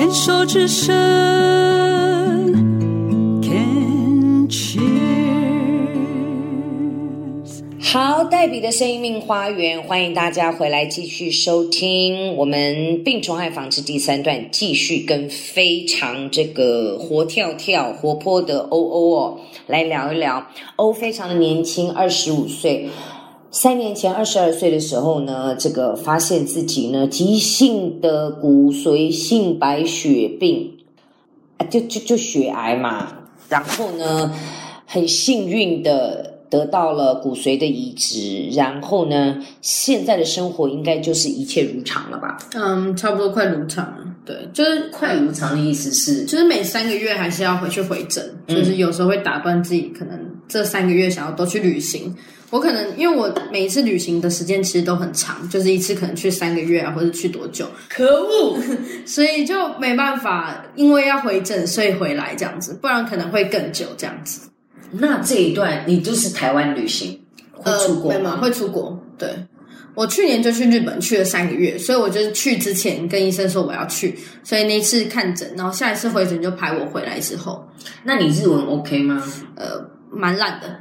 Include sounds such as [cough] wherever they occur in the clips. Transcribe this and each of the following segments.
牵手之声，Can cheers。好，黛比的生命花园，欢迎大家回来继续收听我们病虫害防治第三段，继续跟非常这个活跳跳、活泼的欧欧哦来聊一聊。欧非常的年轻，二十五岁。三年前，二十二岁的时候呢，这个发现自己呢急性的骨髓性白血病，啊，就就就血癌嘛。然后呢，很幸运的得到了骨髓的移植。然后呢，现在的生活应该就是一切如常了吧？嗯，差不多快如常了。对，就是快如常的意思是，就是每三个月还是要回去回诊，就是有时候会打断自己，可能这三个月想要多去旅行。我可能因为我每一次旅行的时间其实都很长，就是一次可能去三个月啊，或者去多久？可恶！[laughs] 所以就没办法，因为要回诊，所以回来这样子，不然可能会更久这样子。那这一段你就是台湾旅行，会出国吗？会出国。对，我去年就去日本去了三个月，所以我就是去之前跟医生说我要去，所以那一次看诊，然后下一次回诊就排我回来之后。那你日文 OK 吗？呃，蛮烂的。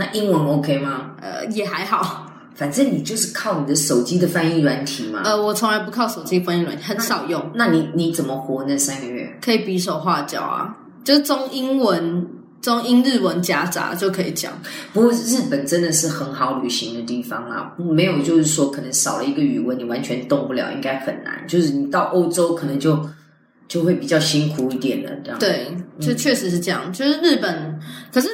那英文 OK 吗？呃，也还好。反正你就是靠你的手机的翻译软体嘛。呃，我从来不靠手机翻译软体，很少用。那你你怎么活那三个月？可以比手画脚啊，就是中英文、中英日文夹杂就可以讲。不过日本真的是很好旅行的地方啊，没有就是说可能少了一个语文，你完全动不了，应该很难。就是你到欧洲可能就。就会比较辛苦一点了，这样对，就确实是这样。就是日本，可是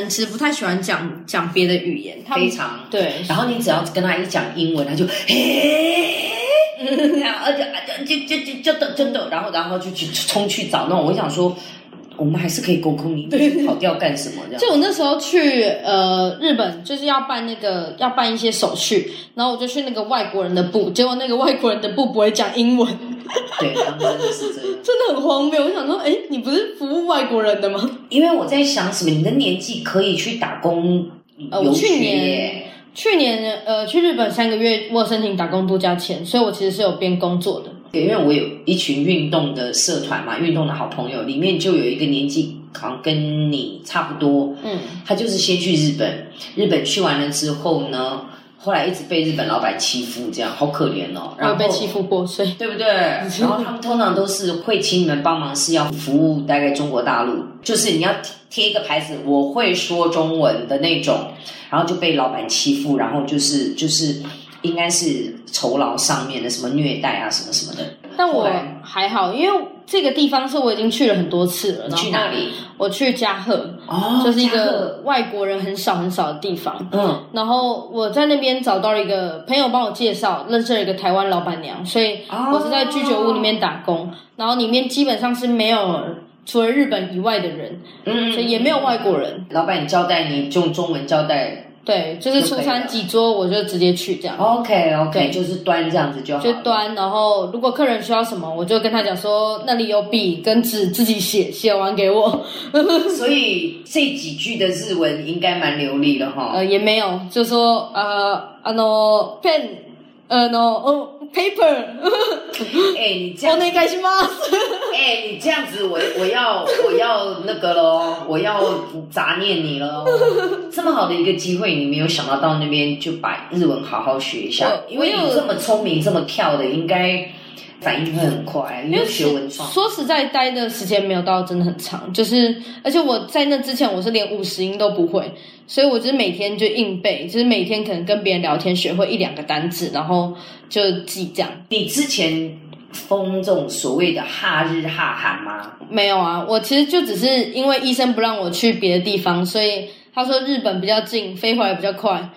人其实不太喜欢讲讲别的语言，非常对。然后你只要跟他一讲英文，他就嘿，然后就就就就就就真的，然后然后就去冲去找那种。我想说，我们还是可以沟通，你跑掉干什么？这样。就我那时候去呃日本，就是要办那个要办一些手续，然后我就去那个外国人的部，结果那个外国人的部不会讲英文。[laughs] 对，他们真的是这样，真的很荒谬。我想说，哎，你不是服务外国人的吗？因为我在想，什么？你的年纪可以去打工游学？去年，去年呃，去日本三个月，我申请打工度假签，所以我其实是有边工作的。对，因为我有一群运动的社团嘛，运动的好朋友里面就有一个年纪好像跟你差不多，嗯，他就是先去日本，日本去完了之后呢。后来一直被日本老板欺负，这样好可怜哦。然后被欺负过，所 [laughs] 以对不对？然后他们通常都是会请你们帮忙，是要服务大概中国大陆，就是你要贴一个牌子，我会说中文的那种，然后就被老板欺负，然后就是就是应该是酬劳上面的什么虐待啊，什么什么的。但我还好，因为这个地方是我已经去了很多次了。你去哪里？我去加贺，哦，就是一个外国人很少很少的地方。嗯，然后我在那边找到了一个朋友帮我介绍，认识了一个台湾老板娘，所以我是在居酒屋里面打工。然后里面基本上是没有除了日本以外的人，嗯，所以也没有外国人。老板交代你用中文交代。对，就是出餐几桌，我就直接去这样。OK OK，就是端这样子就好。就端，然后如果客人需要什么，我就跟他讲说，那里有笔跟纸，自己写，写完给我。[laughs] 所以这几句的日文应该蛮流利的哈。呃，也没有，就说呃，啊，no pen，呃，no。paper，哎，你这样，我开心吗？[laughs] 哎，你这样子，我我要我要那个喽，我要杂念你了。这么好的一个机会，你没有想到到那边就把日文好好学一下，因为你这么聪明，这么跳的，应该。反应会很快，因为学文创。说实在，待的时间没有到真的很长，就是而且我在那之前，我是连五十音都不会，所以我就是每天就硬背，就是每天可能跟别人聊天，学会一两个单字，然后就记这样。你之前封这种所谓的哈日哈韩吗？没有啊，我其实就只是因为医生不让我去别的地方，所以他说日本比较近，飞回来比较快。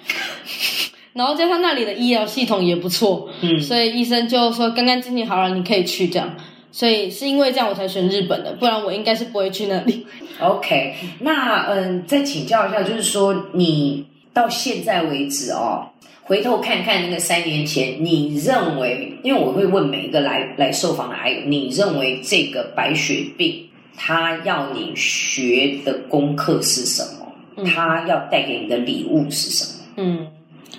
[laughs] 然后加上那里的医疗系统也不错，嗯，所以医生就说干干净净好了，你可以去这样。所以是因为这样我才选日本的，不然我应该是不会去那里。OK，那嗯，再请教一下，就是说你到现在为止哦，回头看看那个三年前，你认为，因为我会问每一个来来受访的癌友，你认为这个白血病他要你学的功课是什么？他要带给你的礼物是什么？嗯。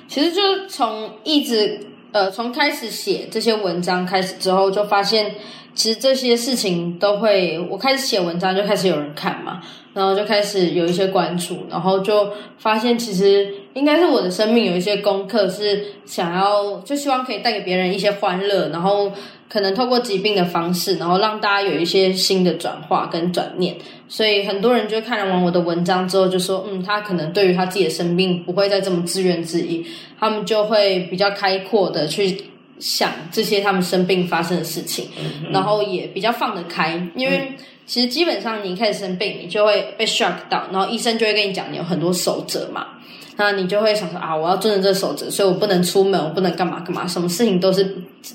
其实就是从一直呃，从开始写这些文章开始之后，就发现其实这些事情都会，我开始写文章就开始有人看嘛，然后就开始有一些关注，然后就发现其实应该是我的生命有一些功课是想要，就希望可以带给别人一些欢乐，然后可能透过疾病的方式，然后让大家有一些新的转化跟转念。所以很多人就看了完我的文章之后，就说，嗯，他可能对于他自己的生病不会再这么自怨自艾，他们就会比较开阔的去想这些他们生病发生的事情，然后也比较放得开，因为其实基本上你一开始生病，你就会被 shock 到，然后医生就会跟你讲你有很多守则嘛，那你就会想说啊，我要遵守这守则，所以我不能出门，我不能干嘛干嘛，什么事情都是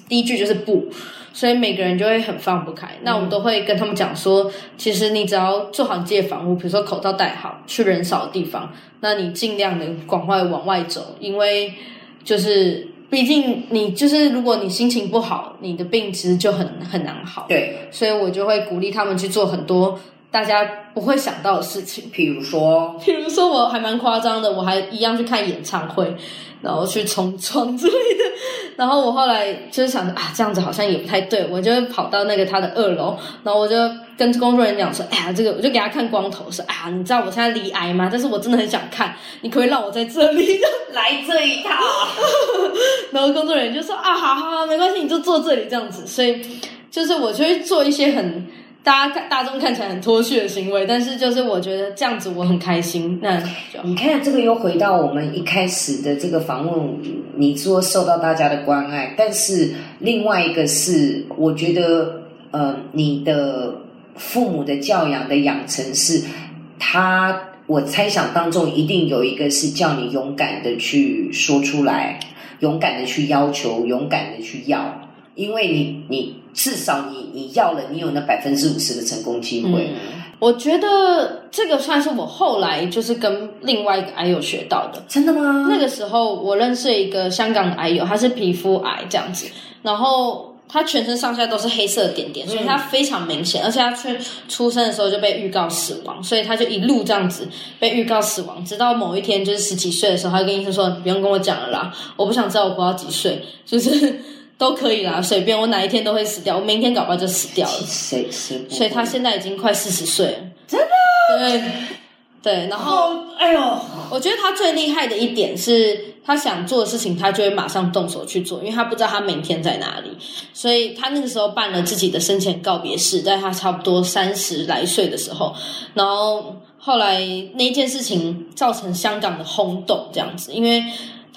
第一句就是不。所以每个人就会很放不开。那我们都会跟他们讲说，其实你只要做好自己的防护，比如说口罩戴好，去人少的地方，那你尽量能赶快往外走，因为就是毕竟你就是如果你心情不好，你的病其实就很很难好。对，所以我就会鼓励他们去做很多大家不会想到的事情，譬如说，[laughs] 譬如说我还蛮夸张的，我还一样去看演唱会。然后去冲撞之类的，然后我后来就是想着啊，这样子好像也不太对，我就跑到那个他的二楼，然后我就跟工作人员讲说，哎呀，这个我就给他看光头，说啊，你知道我现在离癌吗？但是我真的很想看，你可不可以让我在这里来这一套？[laughs] 然后工作人员就说啊，好好好，没关系，你就坐这里这样子。所以就是我就会做一些很。大家看大众看起来很脱序的行为，但是就是我觉得这样子我很开心。那你看这个又回到我们一开始的这个访问，你说受到大家的关爱，但是另外一个是，我觉得呃，你的父母的教养的养成是，他我猜想当中一定有一个是叫你勇敢的去说出来，勇敢的去要求，勇敢的去要。因为你，你至少你你要了，你有那百分之五十的成功机会。我觉得这个算是我后来就是跟另外一个癌友学到的。真的吗？那个时候我认识一个香港的癌友，他是皮肤癌这样子，然后他全身上下都是黑色的点点，所以他非常明显，而且他出出生的时候就被预告死亡，所以他就一路这样子被预告死亡，直到某一天就是十几岁的时候，他跟医生说：“不用跟我讲了啦，我不想知道我活到几岁。”就是。都可以啦，随便我哪一天都会死掉，我明天搞不好就死掉了。谁谁？所以他现在已经快四十岁了，真的？对对。然后，哎呦，我觉得他最厉害的一点是他想做的事情，他就会马上动手去做，因为他不知道他明天在哪里。所以他那个时候办了自己的生前告别式，在他差不多三十来岁的时候，然后后来那件事情造成香港的轰动，这样子，因为。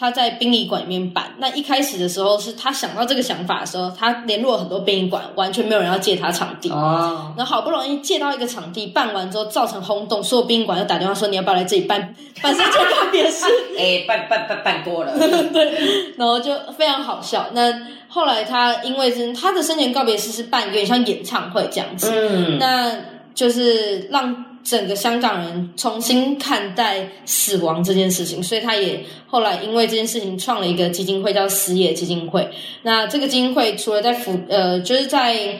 他在殡仪馆里面办，那一开始的时候是他想到这个想法的时候，他联络了很多殡仪馆，完全没有人要借他场地。哦，然后好不容易借到一个场地，办完之后造成轰动，所有殡仪馆又打电话说你要不要来这里办办生前告别式？[laughs] 哎，办办办办多了，对，然后就非常好笑。那后来他因为是他的生前告别式是办有点像演唱会这样子，嗯，那就是让。整个香港人重新看待死亡这件事情，所以他也后来因为这件事情创了一个基金会，叫死野基金会。那这个基金会除了在福呃，就是在。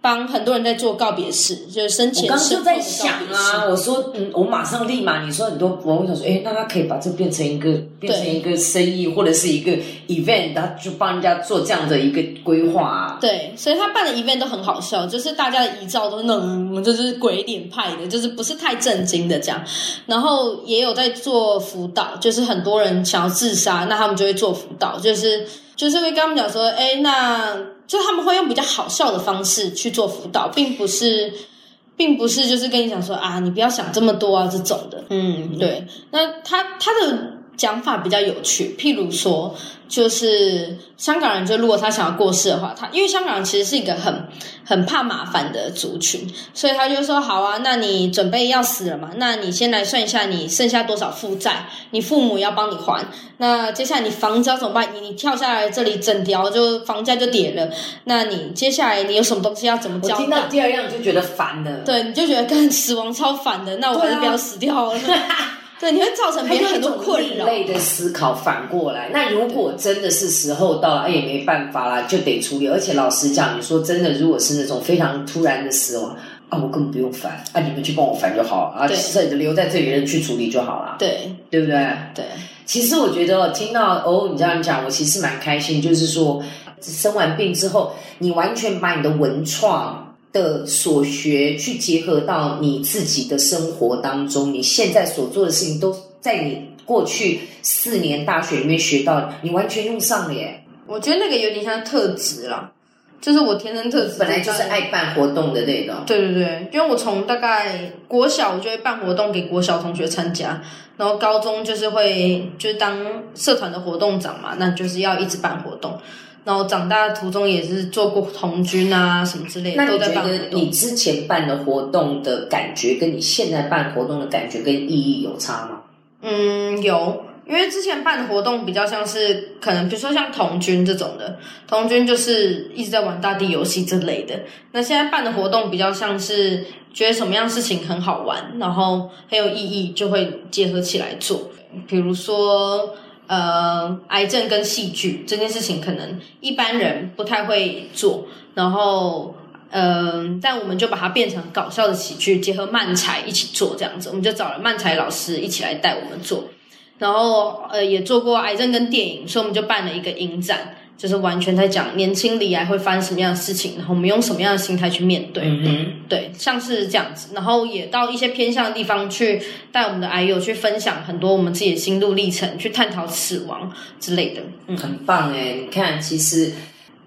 帮很多人在做告别式，就是生前。我刚就在想啊，我说，嗯，我马上立马，你说很多，我想说，哎，那他可以把这变成一个，变成一个生意或者是一个 event，他就帮人家做这样的一个规划。对，所以他办的 event 都很好笑，就是大家的遗照都是那种，就是鬼脸派的，就是不是太震惊的这样。然后也有在做辅导，就是很多人想要自杀，那他们就会做辅导，就是就是会跟他们讲说，哎，那。就他们会用比较好笑的方式去做辅导，并不是，并不是就是跟你讲说啊，你不要想这么多啊这种的。嗯，对。那他他的讲法比较有趣，譬如说。就是香港人，就如果他想要过世的话，他因为香港人其实是一个很很怕麻烦的族群，所以他就说好啊，那你准备要死了嘛？那你先来算一下你剩下多少负债，你父母要帮你还。那接下来你房子要怎么办？你你跳下来这里整条就房价就跌了。那你接下来你有什么东西要怎么交？我听到第二样就觉得烦了。对，你就觉得跟死亡超烦的，那我还是不要死掉了。[laughs] 对，你会造成别人很多困扰。类的思考反过来，那如果真的是时候到了，哎，也没办法啦，就得处理。而且老实讲，你说真的，如果是那种非常突然的死亡，啊，我根本不用烦，啊，你们去帮我烦就好，啊，剩留在这里的人去处理就好了。对，对不对？对。其实我觉得听到哦，你这样讲，我其实蛮开心。就是说，生完病之后，你完全把你的文创的所学去结合到你自己的生活当中，你现在所做的事情都在你过去四年大学里面学到，你完全用上了耶。我觉得那个有点像特质啦。就是我天生特质，本来就是爱办活动的那种。对对对，因为我从大概国小我就会办活动给国小同学参加，然后高中就是会就是当社团的活动长嘛，那就是要一直办活动。然后长大途中也是做过童军啊什么之类的。那你觉得你之前办的活动的感觉，跟你现在办活动的感觉跟意义有差吗？嗯，有。因为之前办的活动比较像是可能，比如说像童军这种的，童军就是一直在玩大地游戏之类的。那现在办的活动比较像是觉得什么样事情很好玩，然后很有意义，就会结合起来做。比如说，呃，癌症跟戏剧这件事情，可能一般人不太会做，然后，嗯，但我们就把它变成搞笑的喜剧，结合漫才一起做这样子。我们就找了漫才老师一起来带我们做。然后呃也做过癌症跟电影，所以我们就办了一个影展，就是完全在讲年轻离癌会发生什么样的事情，然后我们用什么样的心态去面对。嗯，对，像是这样子。然后也到一些偏向的地方去带我们的癌友去分享很多我们自己的心路历程，去探讨死亡之类的。嗯，很棒哎！你看，其实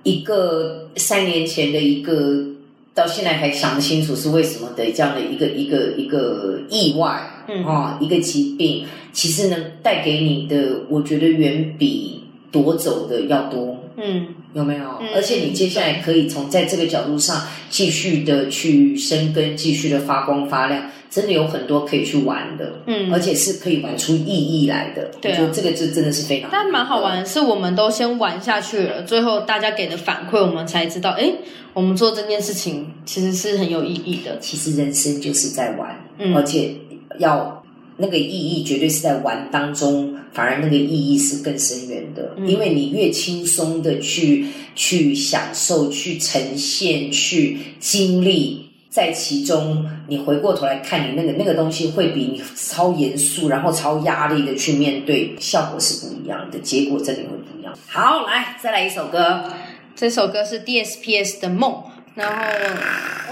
一个三年前的一个。到现在还想不清楚是为什么的这样的一个一个一个意外，嗯啊，一个疾病，其实能带给你的，我觉得远比夺走的要多，嗯，有没有？而且你接下来可以从在这个角度上继续的去生根，继续的发光发亮。真的有很多可以去玩的，嗯，而且是可以玩出意义来的。对，就这个就真的是非常。但蛮好玩，是我们都先玩下去了，最后大家给的反馈，我们才知道，哎，我们做这件事情其实是很有意义的。其实人生就是在玩，嗯，而且要那个意义绝对是在玩当中，反而那个意义是更深远的，因为你越轻松的去去享受、去呈现、去经历。在其中，你回过头来看你那个那个东西，会比你超严肃，然后超压力的去面对，效果是不一样的，结果真的会不一样。好，来再来一首歌，这首歌是 DSPS 的梦。然后，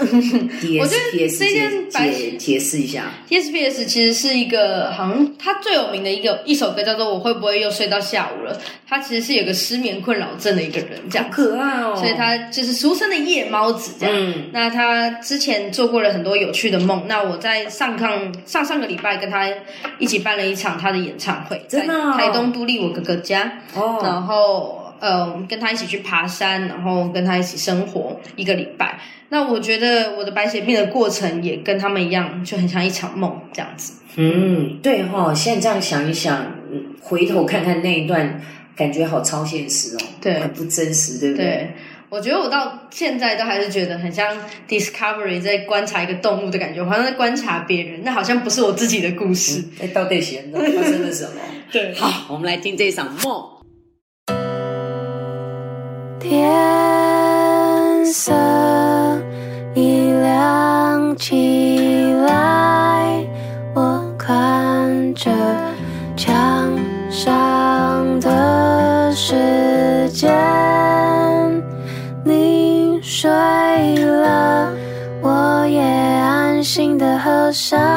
[laughs] 我觉得这件解解释一下，TSPS 其实是一个好像他最有名的一个一首歌，叫做《我会不会又睡到下午了》。他其实是有个失眠困扰症的一个人，这样可爱哦。所以他就是俗称的夜猫子这样。那他之前做过了很多有趣的梦。那我在上上上上个礼拜跟他一起办了一场他的演唱会，在台东都立我哥哥家。哦，然后。呃，跟他一起去爬山，然后跟他一起生活一个礼拜。那我觉得我的白血病的过程也跟他们一样，就很像一场梦这样子。嗯，对哈。现在这样想一想，回头看看那一段，感觉好超现实哦，对，很不真实，对不对？对，我觉得我到现在都还是觉得很像 Discovery 在观察一个动物的感觉，好像在观察别人，那好像不是我自己的故事。哎，到底现在发生了什么？[laughs] 对，好，我们来听这场梦。天色已亮起来，我看着墙上的时间。你睡了，我也安心的合上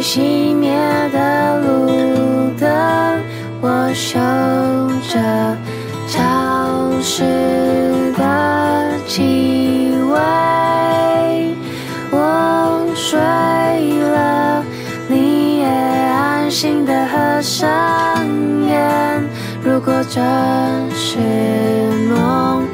熄灭的路灯，我嗅着潮湿的气味，我睡了，你也安心的合上眼，如果这是梦。